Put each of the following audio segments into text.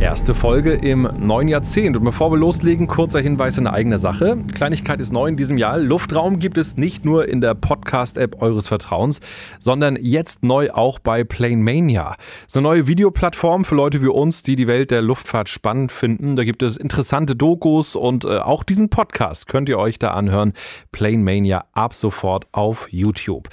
Erste Folge im neuen Jahrzehnt. Und bevor wir loslegen, kurzer Hinweis in eigener Sache. Kleinigkeit ist neu in diesem Jahr. Luftraum gibt es nicht nur in der Podcast-App eures Vertrauens, sondern jetzt neu auch bei Plane Mania. Das ist eine neue Videoplattform für Leute wie uns, die die Welt der Luftfahrt spannend finden. Da gibt es interessante Dokus und äh, auch diesen Podcast könnt ihr euch da anhören. Plane Mania ab sofort auf YouTube.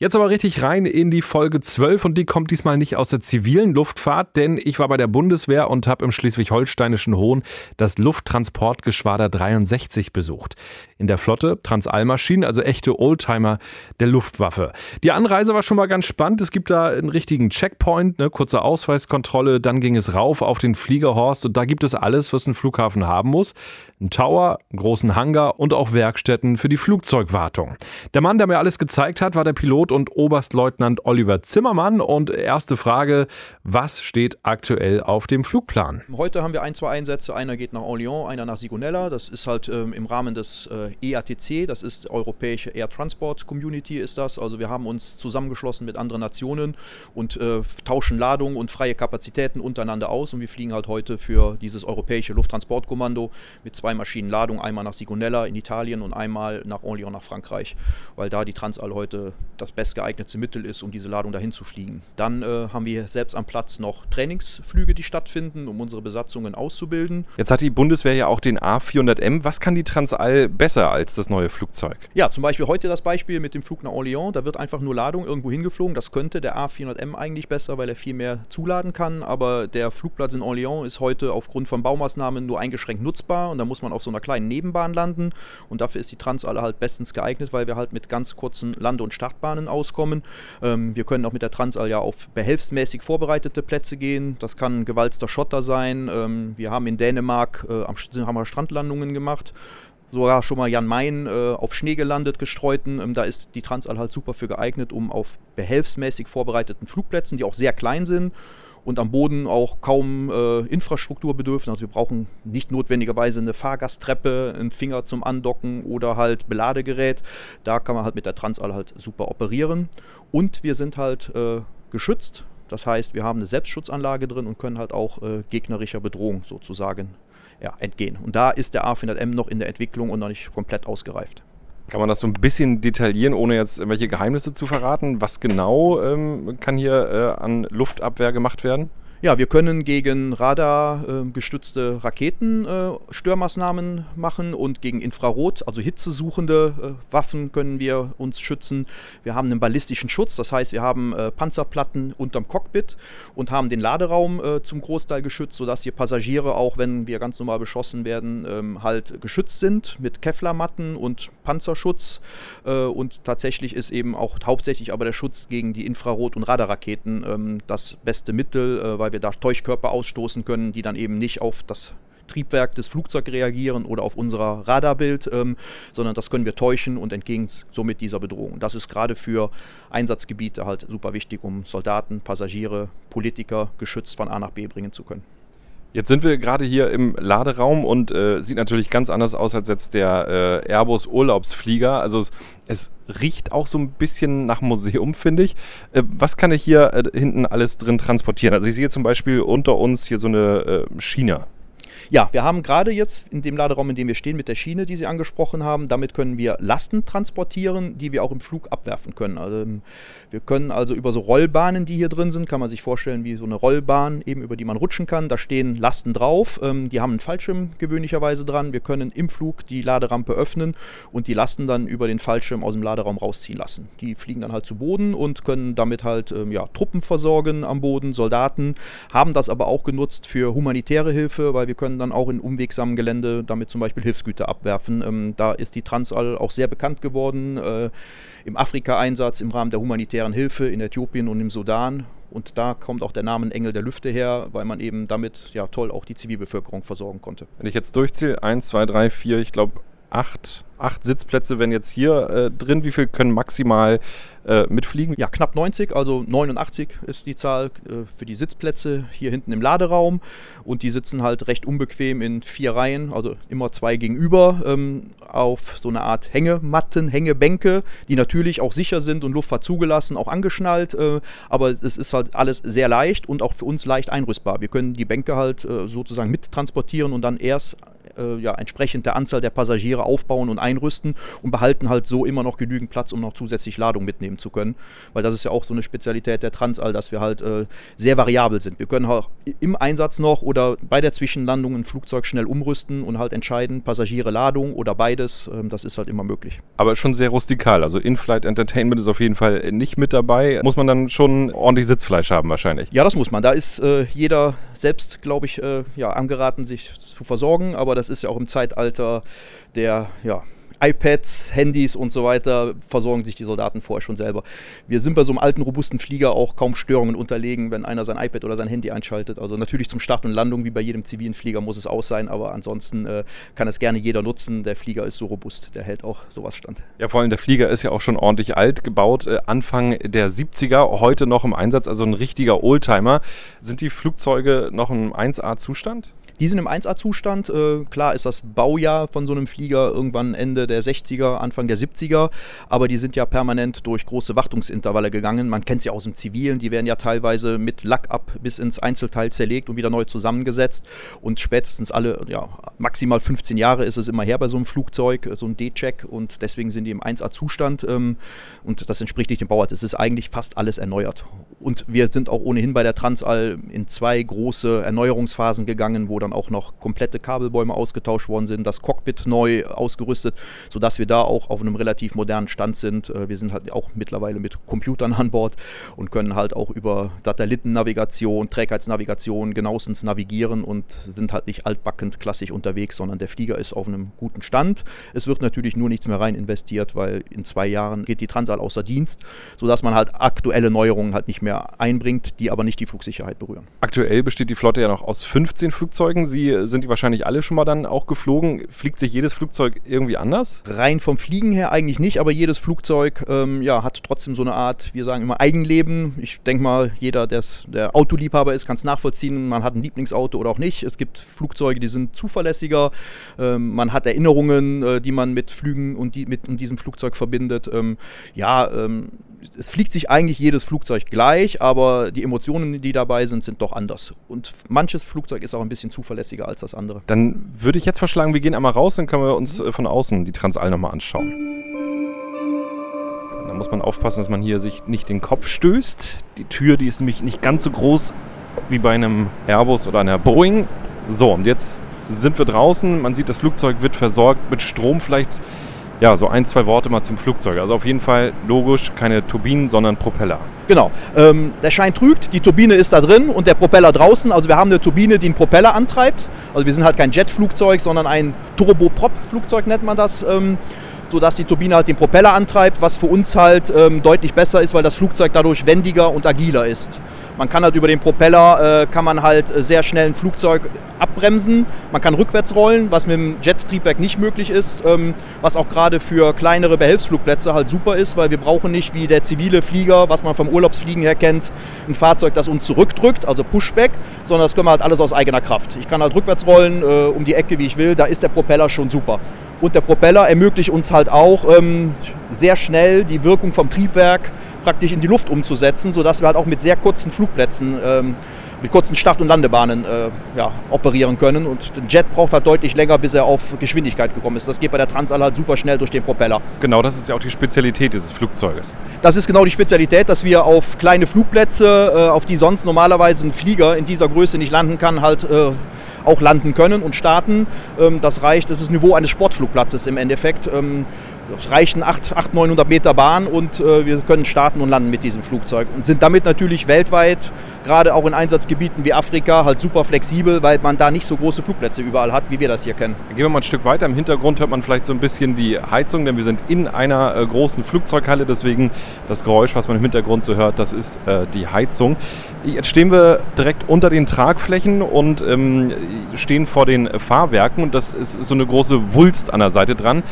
Jetzt aber richtig rein in die Folge 12 und die kommt diesmal nicht aus der zivilen Luftfahrt, denn ich war bei der Bundeswehr und habe im schleswig-holsteinischen Hohn das Lufttransportgeschwader 63 besucht. In der Flotte Transalmaschinen, also echte Oldtimer der Luftwaffe. Die Anreise war schon mal ganz spannend. Es gibt da einen richtigen Checkpoint, eine kurze Ausweiskontrolle, dann ging es rauf auf den Fliegerhorst und da gibt es alles, was ein Flughafen haben muss. Ein Tower, einen großen Hangar und auch Werkstätten für die Flugzeugwartung. Der Mann, der mir alles gezeigt hat, war der Pilot Pilot und Oberstleutnant Oliver Zimmermann. Und erste Frage, was steht aktuell auf dem Flugplan? Heute haben wir ein, zwei Einsätze. Einer geht nach Orléans, einer nach Sigonella. Das ist halt ähm, im Rahmen des äh, EATC, das ist Europäische Air Transport Community ist das. Also wir haben uns zusammengeschlossen mit anderen Nationen und äh, tauschen Ladungen und freie Kapazitäten untereinander aus. Und wir fliegen halt heute für dieses Europäische Lufttransportkommando mit zwei Maschinen Ladung, einmal nach Sigonella in Italien und einmal nach Orléans nach Frankreich, weil da die Transall heute das bestgeeignete Mittel ist, um diese Ladung dahin zu fliegen. Dann äh, haben wir selbst am Platz noch Trainingsflüge, die stattfinden, um unsere Besatzungen auszubilden. Jetzt hat die Bundeswehr ja auch den A400M. Was kann die Transall besser als das neue Flugzeug? Ja, zum Beispiel heute das Beispiel mit dem Flug nach Orléans. Da wird einfach nur Ladung irgendwo hingeflogen. Das könnte der A400M eigentlich besser, weil er viel mehr zuladen kann. Aber der Flugplatz in Orléans ist heute aufgrund von Baumaßnahmen nur eingeschränkt nutzbar und da muss man auf so einer kleinen Nebenbahn landen. Und dafür ist die Transall halt bestens geeignet, weil wir halt mit ganz kurzen Lande- und Startbahnen auskommen. Ähm, wir können auch mit der Transall ja auf behelfsmäßig vorbereitete Plätze gehen. Das kann gewalzter Schotter sein. Ähm, wir haben in Dänemark äh, am, haben wir Strandlandungen gemacht sogar schon mal Jan Mayen äh, auf Schnee gelandet, gestreuten. Ähm, da ist die Transall halt super für geeignet, um auf behelfsmäßig vorbereiteten Flugplätzen, die auch sehr klein sind, und am Boden auch kaum äh, Infrastruktur bedürfen. Also wir brauchen nicht notwendigerweise eine Fahrgasttreppe, einen Finger zum Andocken oder halt Beladegerät. Da kann man halt mit der Transall halt super operieren. Und wir sind halt äh, geschützt. Das heißt, wir haben eine Selbstschutzanlage drin und können halt auch äh, gegnerischer Bedrohung sozusagen ja, entgehen. Und da ist der A400M noch in der Entwicklung und noch nicht komplett ausgereift. Kann man das so ein bisschen detaillieren, ohne jetzt irgendwelche Geheimnisse zu verraten? Was genau ähm, kann hier äh, an Luftabwehr gemacht werden? Ja, wir können gegen radargestützte äh, Raketen äh, Störmaßnahmen machen und gegen Infrarot, also hitzesuchende äh, Waffen können wir uns schützen. Wir haben einen ballistischen Schutz, das heißt, wir haben äh, Panzerplatten unterm Cockpit und haben den Laderaum äh, zum Großteil geschützt, sodass hier Passagiere, auch wenn wir ganz normal beschossen werden, ähm, halt geschützt sind mit Kevlarmatten und Panzerschutz. Äh, und tatsächlich ist eben auch hauptsächlich aber der Schutz gegen die Infrarot- und Radarraketen ähm, das beste Mittel, weil weil wir da Täuschkörper ausstoßen können, die dann eben nicht auf das Triebwerk des Flugzeugs reagieren oder auf unser Radarbild, ähm, sondern das können wir täuschen und entgegen somit dieser Bedrohung. Das ist gerade für Einsatzgebiete halt super wichtig, um Soldaten, Passagiere, Politiker geschützt von A nach B bringen zu können. Jetzt sind wir gerade hier im Laderaum und äh, sieht natürlich ganz anders aus als jetzt der äh, Airbus Urlaubsflieger. Also es, es, riecht auch so ein bisschen nach Museum, finde ich. Äh, was kann ich hier äh, hinten alles drin transportieren? Also ich sehe zum Beispiel unter uns hier so eine äh, Schiene. Ja, wir haben gerade jetzt in dem Laderaum, in dem wir stehen, mit der Schiene, die Sie angesprochen haben, damit können wir Lasten transportieren, die wir auch im Flug abwerfen können. Also, ähm, wir können also über so Rollbahnen, die hier drin sind, kann man sich vorstellen wie so eine Rollbahn, eben über die man rutschen kann. Da stehen Lasten drauf, ähm, die haben einen Fallschirm gewöhnlicherweise dran. Wir können im Flug die Laderampe öffnen und die Lasten dann über den Fallschirm aus dem Laderaum rausziehen lassen. Die fliegen dann halt zu Boden und können damit halt ähm, ja, Truppen versorgen am Boden, Soldaten, haben das aber auch genutzt für humanitäre Hilfe, weil wir können dann auch in unwegsamem Gelände damit zum Beispiel Hilfsgüter abwerfen. Ähm, da ist die Transall auch sehr bekannt geworden äh, im Afrika-Einsatz im Rahmen der humanitären Hilfe in Äthiopien und im Sudan. Und da kommt auch der Name Engel der Lüfte her, weil man eben damit ja toll auch die Zivilbevölkerung versorgen konnte. Wenn ich jetzt durchziehe, 1, 2, 3, 4, ich glaube acht acht Sitzplätze wenn jetzt hier äh, drin. Wie viel können maximal äh, mitfliegen? Ja, knapp 90, also 89 ist die Zahl äh, für die Sitzplätze hier hinten im Laderaum. Und die sitzen halt recht unbequem in vier Reihen, also immer zwei gegenüber, ähm, auf so eine Art Hängematten, Hängebänke, die natürlich auch sicher sind und Luftfahrt zugelassen, auch angeschnallt. Äh, aber es ist halt alles sehr leicht und auch für uns leicht einrüstbar. Wir können die Bänke halt äh, sozusagen mittransportieren und dann erst äh, ja, entsprechend der Anzahl der Passagiere aufbauen und einrüsten und behalten halt so immer noch genügend Platz, um noch zusätzlich Ladung mitnehmen zu können. Weil das ist ja auch so eine Spezialität der Transall, dass wir halt äh, sehr variabel sind. Wir können auch im Einsatz noch oder bei der Zwischenlandung ein Flugzeug schnell umrüsten und halt entscheiden, Passagiere, Ladung oder beides. Ähm, das ist halt immer möglich. Aber schon sehr rustikal. Also In-Flight Entertainment ist auf jeden Fall nicht mit dabei. Muss man dann schon ordentlich Sitzfleisch haben wahrscheinlich. Ja, das muss man. Da ist äh, jeder selbst, glaube ich, äh, ja, angeraten, sich zu versorgen. Aber das ist ja auch im Zeitalter der ja, iPads, Handys und so weiter versorgen sich die Soldaten vorher schon selber. Wir sind bei so einem alten, robusten Flieger auch kaum Störungen unterlegen, wenn einer sein iPad oder sein Handy einschaltet. Also natürlich zum Start und Landung, wie bei jedem zivilen Flieger, muss es aus sein, aber ansonsten äh, kann es gerne jeder nutzen. Der Flieger ist so robust, der hält auch sowas stand. Ja, vor allem der Flieger ist ja auch schon ordentlich alt gebaut, äh, Anfang der 70er, heute noch im Einsatz, also ein richtiger Oldtimer. Sind die Flugzeuge noch im 1A-Zustand? Die sind im 1A-Zustand. Äh, klar ist das Baujahr von so einem Flieger irgendwann Ende der 60er, Anfang der 70er, aber die sind ja permanent durch große Wartungsintervalle gegangen. Man kennt sie aus dem Zivilen, die werden ja teilweise mit Lack ab bis ins Einzelteil zerlegt und wieder neu zusammengesetzt. Und spätestens alle, ja, maximal 15 Jahre ist es immer her bei so einem Flugzeug, so ein D-Check und deswegen sind die im 1A-Zustand ähm, und das entspricht nicht dem Bauart. Es ist eigentlich fast alles erneuert. Und wir sind auch ohnehin bei der Transall in zwei große Erneuerungsphasen gegangen, wo dann auch noch komplette Kabelbäume ausgetauscht worden sind, das Cockpit neu ausgerüstet, sodass wir da auch auf einem relativ modernen Stand sind. Äh, wir sind halt auch mittlerweile mit Computern an Bord und können halt auch über Satellitennavigation, Trägheitsnavigation genauestens navigieren und sind halt nicht altbackend klassisch unterwegs, sondern der Flieger ist auf einem guten Stand. Es wird natürlich nur nichts mehr rein investiert, weil in zwei Jahren geht die Transall außer Dienst, sodass man halt aktuelle Neuerungen halt nicht mehr mehr einbringt, die aber nicht die Flugsicherheit berühren. Aktuell besteht die Flotte ja noch aus 15 Flugzeugen. Sie äh, sind die wahrscheinlich alle schon mal dann auch geflogen. Fliegt sich jedes Flugzeug irgendwie anders? Rein vom Fliegen her eigentlich nicht, aber jedes Flugzeug ähm, ja, hat trotzdem so eine Art, wir sagen immer Eigenleben. Ich denke mal, jeder, der Autoliebhaber ist, kann es nachvollziehen. Man hat ein Lieblingsauto oder auch nicht. Es gibt Flugzeuge, die sind zuverlässiger. Ähm, man hat Erinnerungen, äh, die man mit Flügen und die, mit, mit diesem Flugzeug verbindet. Ähm, ja, ähm, es fliegt sich eigentlich jedes Flugzeug gleich, aber die Emotionen, die dabei sind, sind doch anders. Und manches Flugzeug ist auch ein bisschen zuverlässiger als das andere. Dann würde ich jetzt vorschlagen, wir gehen einmal raus, dann können wir uns äh, von außen die Transall nochmal anschauen. Da muss man aufpassen, dass man hier sich nicht den Kopf stößt. Die Tür, die ist nämlich nicht ganz so groß wie bei einem Airbus oder einer Boeing. So, und jetzt sind wir draußen. Man sieht, das Flugzeug wird versorgt mit Strom. Vielleicht ja, so ein, zwei Worte mal zum Flugzeug. Also auf jeden Fall logisch keine Turbinen, sondern Propeller. Genau. Ähm, der Schein trügt, die Turbine ist da drin und der Propeller draußen. Also wir haben eine Turbine, die einen Propeller antreibt. Also wir sind halt kein Jetflugzeug, sondern ein Turboprop-Flugzeug nennt man das. Ähm, sodass die Turbine halt den Propeller antreibt, was für uns halt ähm, deutlich besser ist, weil das Flugzeug dadurch wendiger und agiler ist. Man kann halt über den Propeller, äh, kann man halt äh, sehr schnell ein Flugzeug abbremsen. Man kann rückwärts rollen, was mit dem Jet-Triebwerk nicht möglich ist, ähm, was auch gerade für kleinere Behelfsflugplätze halt super ist, weil wir brauchen nicht wie der zivile Flieger, was man vom Urlaubsfliegen her kennt, ein Fahrzeug, das uns zurückdrückt, also Pushback, sondern das können wir halt alles aus eigener Kraft. Ich kann halt rückwärts rollen, äh, um die Ecke, wie ich will, da ist der Propeller schon super. Und der Propeller ermöglicht uns halt auch ähm, sehr schnell die Wirkung vom Triebwerk praktisch in die Luft umzusetzen, sodass wir halt auch mit sehr kurzen Flugplätzen, ähm, mit kurzen Start- und Landebahnen äh, ja, operieren können. Und der Jet braucht halt deutlich länger, bis er auf Geschwindigkeit gekommen ist. Das geht bei der Transall halt super schnell durch den Propeller. Genau, das ist ja auch die Spezialität dieses Flugzeuges. Das ist genau die Spezialität, dass wir auf kleine Flugplätze, äh, auf die sonst normalerweise ein Flieger in dieser Größe nicht landen kann, halt äh, auch landen können und starten. Ähm, das reicht, das ist das Niveau eines Sportflugplatzes im Endeffekt. Es reichen 800, 900 Meter Bahn und äh, wir können starten und landen mit diesem Flugzeug und sind damit natürlich weltweit, gerade auch in Einsatzgebieten wie Afrika, halt super flexibel, weil man da nicht so große Flugplätze überall hat, wie wir das hier kennen. Gehen wir mal ein Stück weiter. Im Hintergrund hört man vielleicht so ein bisschen die Heizung, denn wir sind in einer äh, großen Flugzeughalle, deswegen das Geräusch, was man im Hintergrund so hört, das ist äh, die Heizung. Jetzt stehen wir direkt unter den Tragflächen und ähm, stehen vor den Fahrwerken und das ist so eine große Wulst an der Seite dran.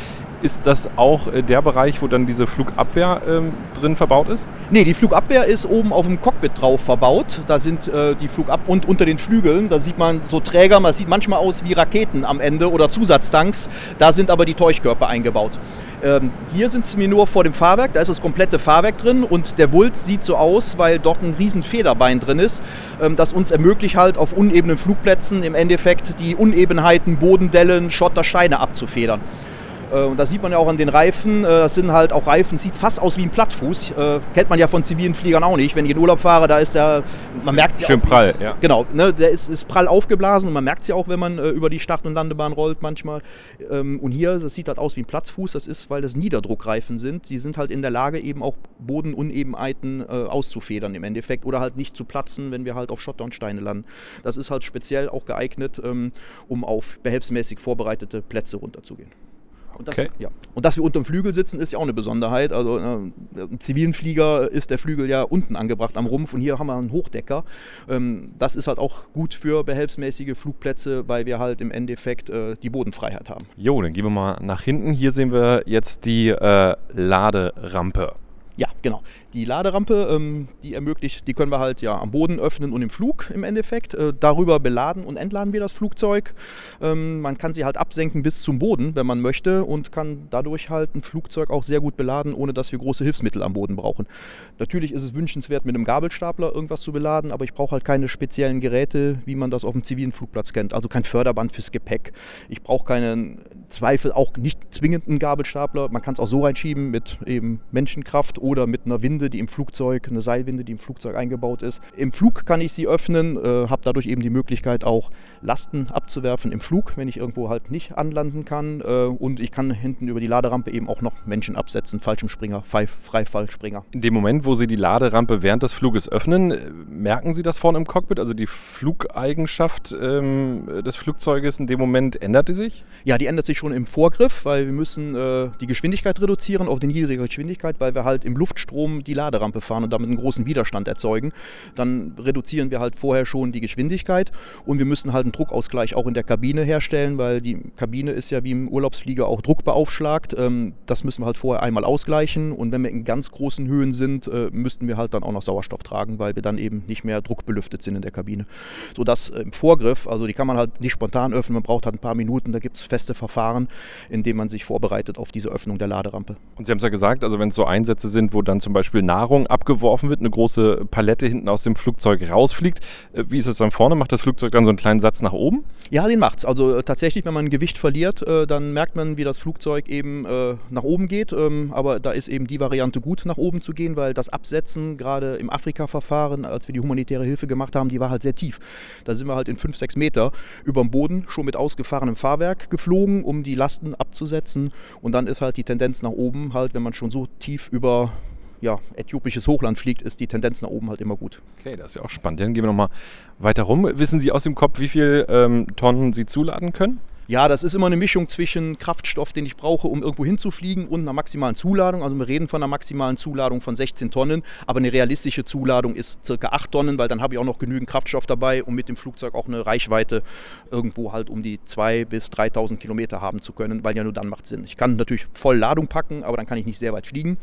Ist das auch äh, der Bereich, wo dann diese Flugabwehr ähm, drin verbaut ist? Nee, die Flugabwehr ist oben auf dem Cockpit drauf verbaut. Da sind äh, die Flugab und unter den Flügeln, da sieht man so Träger, man sieht manchmal aus wie Raketen am Ende oder Zusatztanks. Da sind aber die Täuschkörper eingebaut. Ähm, hier sind wir nur vor dem Fahrwerk, da ist das komplette Fahrwerk drin und der Wulst sieht so aus, weil dort ein riesen Federbein drin ist, ähm, das uns ermöglicht halt auf unebenen Flugplätzen im Endeffekt die Unebenheiten, Bodendellen, Schotter, Steine abzufedern. Äh, und das sieht man ja auch an den Reifen. Äh, das sind halt auch Reifen, sieht fast aus wie ein Plattfuß. Äh, kennt man ja von zivilen Fliegern auch nicht. Wenn ich in Urlaub fahre, da ist der, man merkt es Schön auch. prall, ist, ja. Genau, ne, der ist, ist prall aufgeblasen und man merkt es ja auch, wenn man über die Start- und Landebahn rollt manchmal. Ähm, und hier, das sieht halt aus wie ein Platzfuß. Das ist, weil das Niederdruckreifen sind. Die sind halt in der Lage, eben auch Bodenunebenheiten auszufedern im Endeffekt oder halt nicht zu platzen, wenn wir halt auf Schotter und Steine landen. Das ist halt speziell auch geeignet, ähm, um auf behelfsmäßig vorbereitete Plätze runterzugehen. Und das, Okay. ja. und dass wir unter dem Flügel sitzen, ist ja auch eine Besonderheit. Also äh, im zivilen Flieger ist der Flügel ja unten angebracht am Rumpf und hier haben wir einen Hochdecker. Ähm, das ist halt auch gut für behelfsmäßige Flugplätze, weil wir halt im Endeffekt äh, die Bodenfreiheit haben. Jo, dann gehen wir mal nach hinten. Hier sehen wir jetzt die äh, Laderampe. Ja, genau. Die Laderampe, ähm, die ermöglicht, die können wir halt ja am Boden öffnen und im Flug im Endeffekt. Äh, darüber beladen und entladen wir das Flugzeug. Ähm, man kann sie halt absenken bis zum Boden, wenn man möchte, und kann dadurch halt ein Flugzeug auch sehr gut beladen, ohne dass wir große Hilfsmittel am Boden brauchen. Natürlich ist es wünschenswert, mit einem Gabelstapler irgendwas zu beladen, aber ich brauche halt keine speziellen Geräte, wie man das auf dem zivilen Flugplatz kennt. Also kein Förderband fürs Gepäck. Ich brauche keinen Zweifel, auch nicht zwingend einen Gabelstapler. Man kann es auch so reinschieben mit eben Menschenkraft oder mit einer Winde, die im Flugzeug, eine Seilwinde, die im Flugzeug eingebaut ist. Im Flug kann ich sie öffnen, äh, habe dadurch eben die Möglichkeit auch Lasten abzuwerfen im Flug, wenn ich irgendwo halt nicht anlanden kann. Äh, und ich kann hinten über die Laderampe eben auch noch Menschen absetzen, Fallschirmspringer, Frei- Freifallspringer. In dem Moment, wo Sie die Laderampe während des Fluges öffnen, äh, merken Sie das vorne im Cockpit? Also die Flugeigenschaft ähm, des Flugzeuges in dem Moment ändert die sich? Ja, die ändert sich schon im Vorgriff, weil wir müssen äh, die Geschwindigkeit reduzieren auf die niedrige Geschwindigkeit, weil wir halt im Luftstrom die Laderampe fahren und damit einen großen Widerstand erzeugen. Dann reduzieren wir halt vorher schon die Geschwindigkeit und wir müssen halt einen Druckausgleich auch in der Kabine herstellen, weil die Kabine ist ja wie im Urlaubsflieger auch druckbeaufschlagt. Ähm, das müssen wir halt vorher einmal ausgleichen und wenn wir in ganz großen Höhen sind, äh, müssten wir halt dann auch noch Sauerstoff tragen, weil wir dann eben nicht mehr druckbelüftet sind in der Kabine. Sodass äh, im Vorgriff, also die kann man halt nicht spontan öffnen, man braucht halt ein paar Minuten, da gibt es feste Verfahren, in denen man sich vorbereitet auf diese Öffnung der Laderampe. Und Sie haben es ja gesagt, also wenn es so Einsätze sind, wo dann zum Beispiel Nahrung abgeworfen wird, eine große Palette hinten aus dem Flugzeug rausfliegt, äh, wie ist es dann vorne? Macht das Flugzeug dann so einen kleinen Satz nach oben? Ja, den macht's. Also äh, tatsächlich, wenn man Gewicht verliert, äh, dann merkt man, wie das Flugzeug eben nach oben geht. Ähm, aber da ist eben die Variante gut, nach oben zu gehen, weil das Absetzen, gerade im Afrika-Verfahren, als wir die humanitäre Hilfe gemacht haben, die war halt sehr tief. Da sind wir halt in 5, 6 Meter über dem Boden schon mit ausgefahrenem Fahrwerk geflogen, um die Lasten abzusetzen. Und dann ist halt die Tendenz nach oben halt, wenn man schon so tief über ja, äthiopisches Hochland fliegt, ist die Tendenz nach oben halt immer gut. Okay, das ist ja auch spannend. Dann gehen wir nochmal weiter rum. Wissen Sie aus dem Kopf, wie viel ähm, Tonnen Sie zuladen können? Ja, das ist immer eine Mischung zwischen Kraftstoff, den ich brauche, um irgendwo hinzufliegen, und einer maximalen Zuladung. Also wir reden von einer maximalen Zuladung von 16 Tonnen, aber eine realistische Zuladung ist circa 8 Tonnen, weil dann habe ich auch noch genügend Kraftstoff dabei, um mit dem Flugzeug auch eine Reichweite irgendwo halt um die 2.000 bis 3.000 Kilometer haben zu können, weil ja nur dann macht Sinn. Ich kann natürlich voll Ladung packen, aber dann kann ich nicht sehr weit fliegen.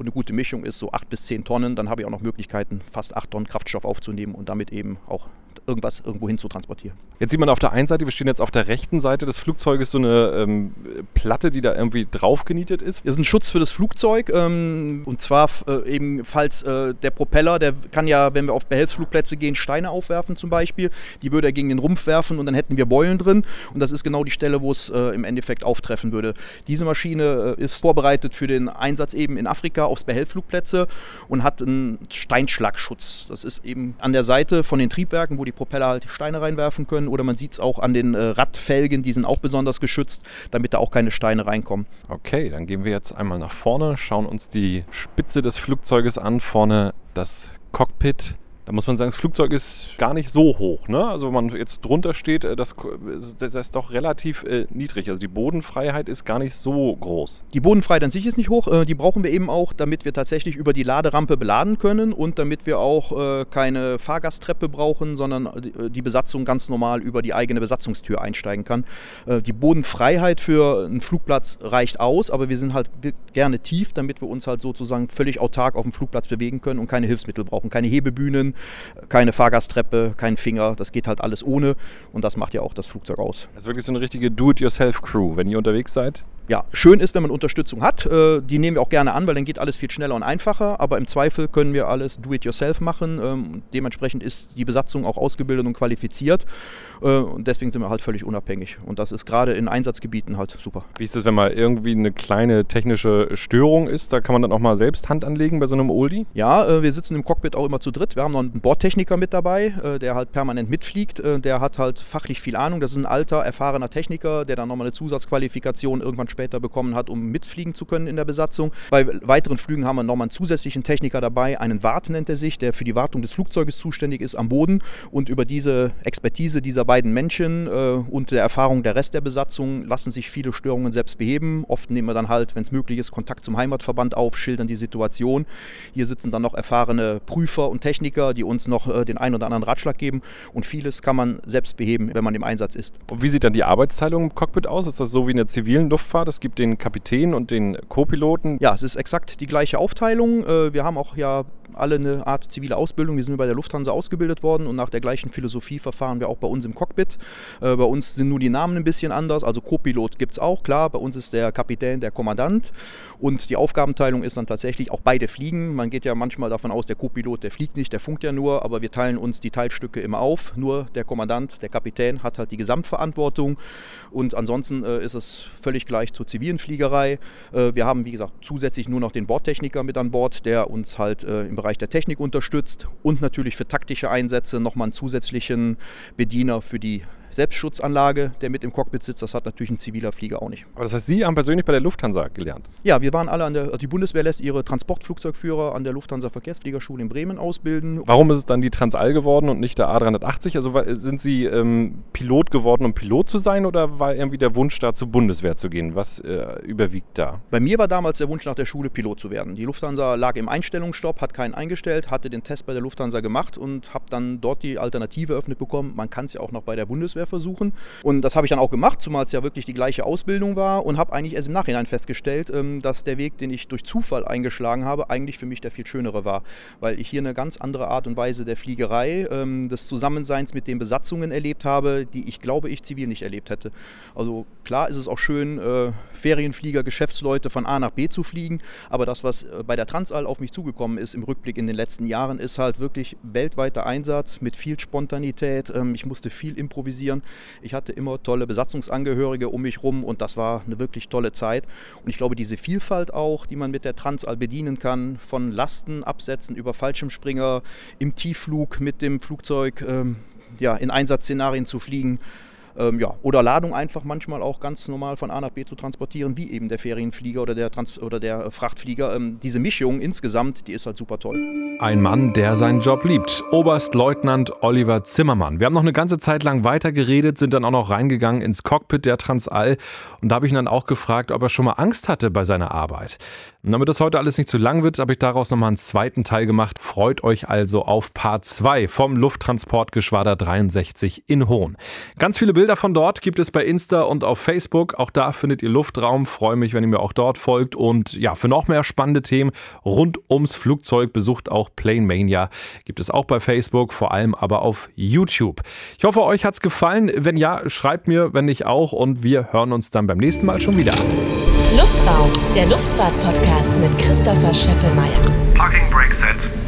Und eine gute Mischung ist so 8 bis 10 Tonnen, dann habe ich auch noch Möglichkeiten, fast 8 Tonnen Kraftstoff aufzunehmen und damit eben auch irgendwas irgendwo hin zu transportieren. Jetzt sieht man auf der einen Seite, wir stehen jetzt auf der rechten Seite des Flugzeuges, so eine ähm, Platte, die da irgendwie draufgenietet ist. Das ist ein Schutz für das Flugzeug ähm, und zwar äh, eben, falls äh, der Propeller, der kann ja, wenn wir auf Behelfsflugplätze gehen, Steine aufwerfen zum Beispiel. Die würde er gegen den Rumpf werfen und dann hätten wir Beulen drin und das ist genau die Stelle, wo es äh, im Endeffekt auftreffen würde. Diese Maschine äh, ist vorbereitet für den Einsatz eben in Afrika aufs Behelfsflugplätze und hat einen Steinschlagschutz. Das ist eben an der Seite von den Triebwerken, wo die Propeller halt Steine reinwerfen können. Oder man sieht es auch an den äh, Radfelgen, die sind auch besonders geschützt, damit da auch keine Steine reinkommen. Okay, dann gehen wir jetzt einmal nach vorne, schauen uns die Spitze des Flugzeuges an, vorne das Cockpit. Da muss man sagen, das Flugzeug ist gar nicht so hoch. Ne? Also wenn man jetzt drunter steht, äh, das, das ist doch relativ äh, niedrig. Also die Bodenfreiheit ist gar nicht so groß. Die Bodenfreiheit an sich ist nicht hoch. Äh, die brauchen wir eben auch, damit wir tatsächlich über die Laderampe beladen können und damit wir auch äh, keine Fahrgasttreppe brauchen, sondern äh, die Besatzung ganz normal über die eigene Besatzungstür einsteigen kann. Äh, die Bodenfreiheit für einen Flugplatz reicht aus, aber wir sind halt gerne tief, damit wir uns halt sozusagen völlig autark auf dem Flugplatz bewegen können und keine Hilfsmittel brauchen, keine Hebebühnen, keine Fahrgasttreppe, kein Finger. Das geht halt alles ohne und das macht ja auch das Flugzeug aus. Das ist wirklich so eine richtige Do-it-yourself-Crew, wenn ihr unterwegs seid ja, schön ist, wenn man Unterstützung hat. Äh, die nehmen wir auch gerne an, weil dann geht alles viel schneller und einfacher. Aber im Zweifel können wir alles do-it-yourself machen. Ähm, dementsprechend ist die Besatzung auch ausgebildet und qualifiziert. Äh, und deswegen sind wir halt völlig unabhängig. Und das ist gerade in Einsatzgebieten halt super. Wie ist es, wenn mal irgendwie eine kleine technische Störung ist? Da kann man dann auch mal selbst Hand anlegen bei so einem Oldie? Ja, äh, wir sitzen im Cockpit auch immer zu dritt. Wir haben noch einen Bordtechniker mit dabei, äh, der halt permanent mitfliegt. Äh, der hat halt fachlich viel Ahnung. Das ist ein alter, erfahrener Techniker, der dann nochmal eine Zusatzqualifikation irgendwann später später bekommen hat, um mitfliegen zu können in der Besatzung. Bei weiteren Flügen haben wir nochmal einen zusätzlichen Techniker dabei, einen Wart nennt er sich, der für die Wartung des Flugzeuges zuständig ist am Boden. Und über diese Expertise dieser beiden Menschen äh, und der Erfahrung der Rest der Besatzung lassen sich viele Störungen selbst beheben. Oft nehmen wir dann halt, wenn es möglich ist, Kontakt zum Heimatverband auf, schildern die Situation. Hier sitzen dann noch erfahrene Prüfer und Techniker, die uns noch äh, den einen oder anderen Ratschlag geben. Und vieles kann man selbst beheben, wenn man im Einsatz ist. Und wie sieht dann die Arbeitsteilung im Cockpit aus? Ist das so wie in der zivilen Luftfahrt? Es gibt den Kapitän und den Co-Piloten. Ja, es ist exakt die gleiche Aufteilung. Äh, wir haben auch ja alle eine Art zivile Ausbildung. Wir sind bei der Lufthansa ausgebildet worden und nach der gleichen Philosophie verfahren wir auch bei uns im Cockpit. Äh, bei uns sind nur die Namen ein bisschen anders. Also Co-Pilot gibt es auch, klar. Bei uns ist der Kapitän der Kommandant und die Aufgabenteilung ist dann tatsächlich auch beide fliegen. Man geht ja manchmal davon aus, der Co-Pilot, der fliegt nicht, der funkt ja nur, aber wir teilen uns die Teilstücke immer auf. Nur der Kommandant, der Kapitän hat halt die Gesamtverantwortung und ansonsten äh, ist es völlig gleich zur zivilen Fliegerei. Äh, wir haben, wie gesagt, zusätzlich nur noch den Bordtechniker mit an Bord, der uns halt äh, im Bereich der Technik unterstützt und natürlich für taktische Einsätze nochmal einen zusätzlichen Bediener für die Selbstschutzanlage, der mit im Cockpit sitzt. Das hat natürlich ein ziviler Flieger auch nicht. Aber das heißt, Sie haben persönlich bei der Lufthansa gelernt? Ja, wir waren alle an der, die Bundeswehr lässt ihre Transportflugzeugführer an der Lufthansa Verkehrsfliegerschule in Bremen ausbilden. Warum ist es dann die Transall geworden und nicht der A380? Also sind Sie ähm, Pilot geworden, um Pilot zu sein oder war irgendwie der Wunsch da zur Bundeswehr zu gehen? Was äh, überwiegt da? Bei mir war damals der Wunsch nach der Schule Pilot zu werden. Die Lufthansa lag im Einstellungsstopp, hat keinen eingestellt, hatte den Test bei der Lufthansa gemacht und habe dann dort die Alternative eröffnet bekommen. Man kann es ja auch noch bei der Bundeswehr Bundeswehr versuchen. Und das habe ich dann auch gemacht, zumal es ja wirklich die gleiche Ausbildung war und habe eigentlich erst im Nachhinein festgestellt, ähm, dass der Weg, den ich durch Zufall eingeschlagen habe, eigentlich für mich der viel schönere war, weil ich hier eine ganz andere Art und Weise der Fliegerei, ähm, des Zusammenseins mit den Besatzungen erlebt habe, die ich glaube ich zivil nicht erlebt hätte. Also klar ist es auch schön, äh, Ferienflieger, Geschäftsleute von A nach B zu fliegen, aber das, was äh, bei der Transall auf mich zugekommen ist im Rückblick in den letzten Jahren, ist halt wirklich weltweiter Einsatz mit viel Spontanität. Ähm, ich musste viel improvisieren organisieren. Ich hatte immer tolle Besatzungsangehörige um mich rum und das war eine wirklich tolle Zeit. Und ich glaube, diese Vielfalt auch, die man mit der Transall bedienen kann, von Lasten absetzen über Fallschirmspringer, im Tiefflug mit dem Flugzeug ähm, ja, in Einsatzszenarien zu fliegen, ähm, ja, oder Ladung einfach manchmal auch ganz normal von A nach B zu transportieren, wie eben der Ferienflieger oder der, Trans oder der Frachtflieger. Ähm, diese Mischung insgesamt, die ist halt super toll. Ein Mann, der seinen Job liebt. Oberstleutnant Oliver Zimmermann. Wir haben noch eine ganze Zeit lang weitergeredet, sind dann auch noch reingegangen ins Cockpit der Transall und da habe ich ihn dann auch gefragt, ob er schon mal Angst hatte bei seiner Arbeit. Und damit das heute alles nicht zu lang wird, habe ich daraus nochmal einen zweiten Teil gemacht. Freut euch also auf Part 2 vom Lufttransportgeschwader 63 in Hohn. Ganz viele Bilder von dort gibt es bei Insta und auf Facebook. Auch da findet ihr Luftraum. Freue mich, wenn ihr mir auch dort folgt. Und ja, für noch mehr spannende Themen rund ums Flugzeug besucht auch Plane Mania. Gibt es auch bei Facebook, vor allem aber auf YouTube. Ich hoffe, euch hat es gefallen. Wenn ja, schreibt mir, wenn nicht auch. Und wir hören uns dann beim nächsten Mal schon wieder. Luftraum, der Luftfahrt-Podcast mit Christopher Scheffelmeier. Parking Brake Set.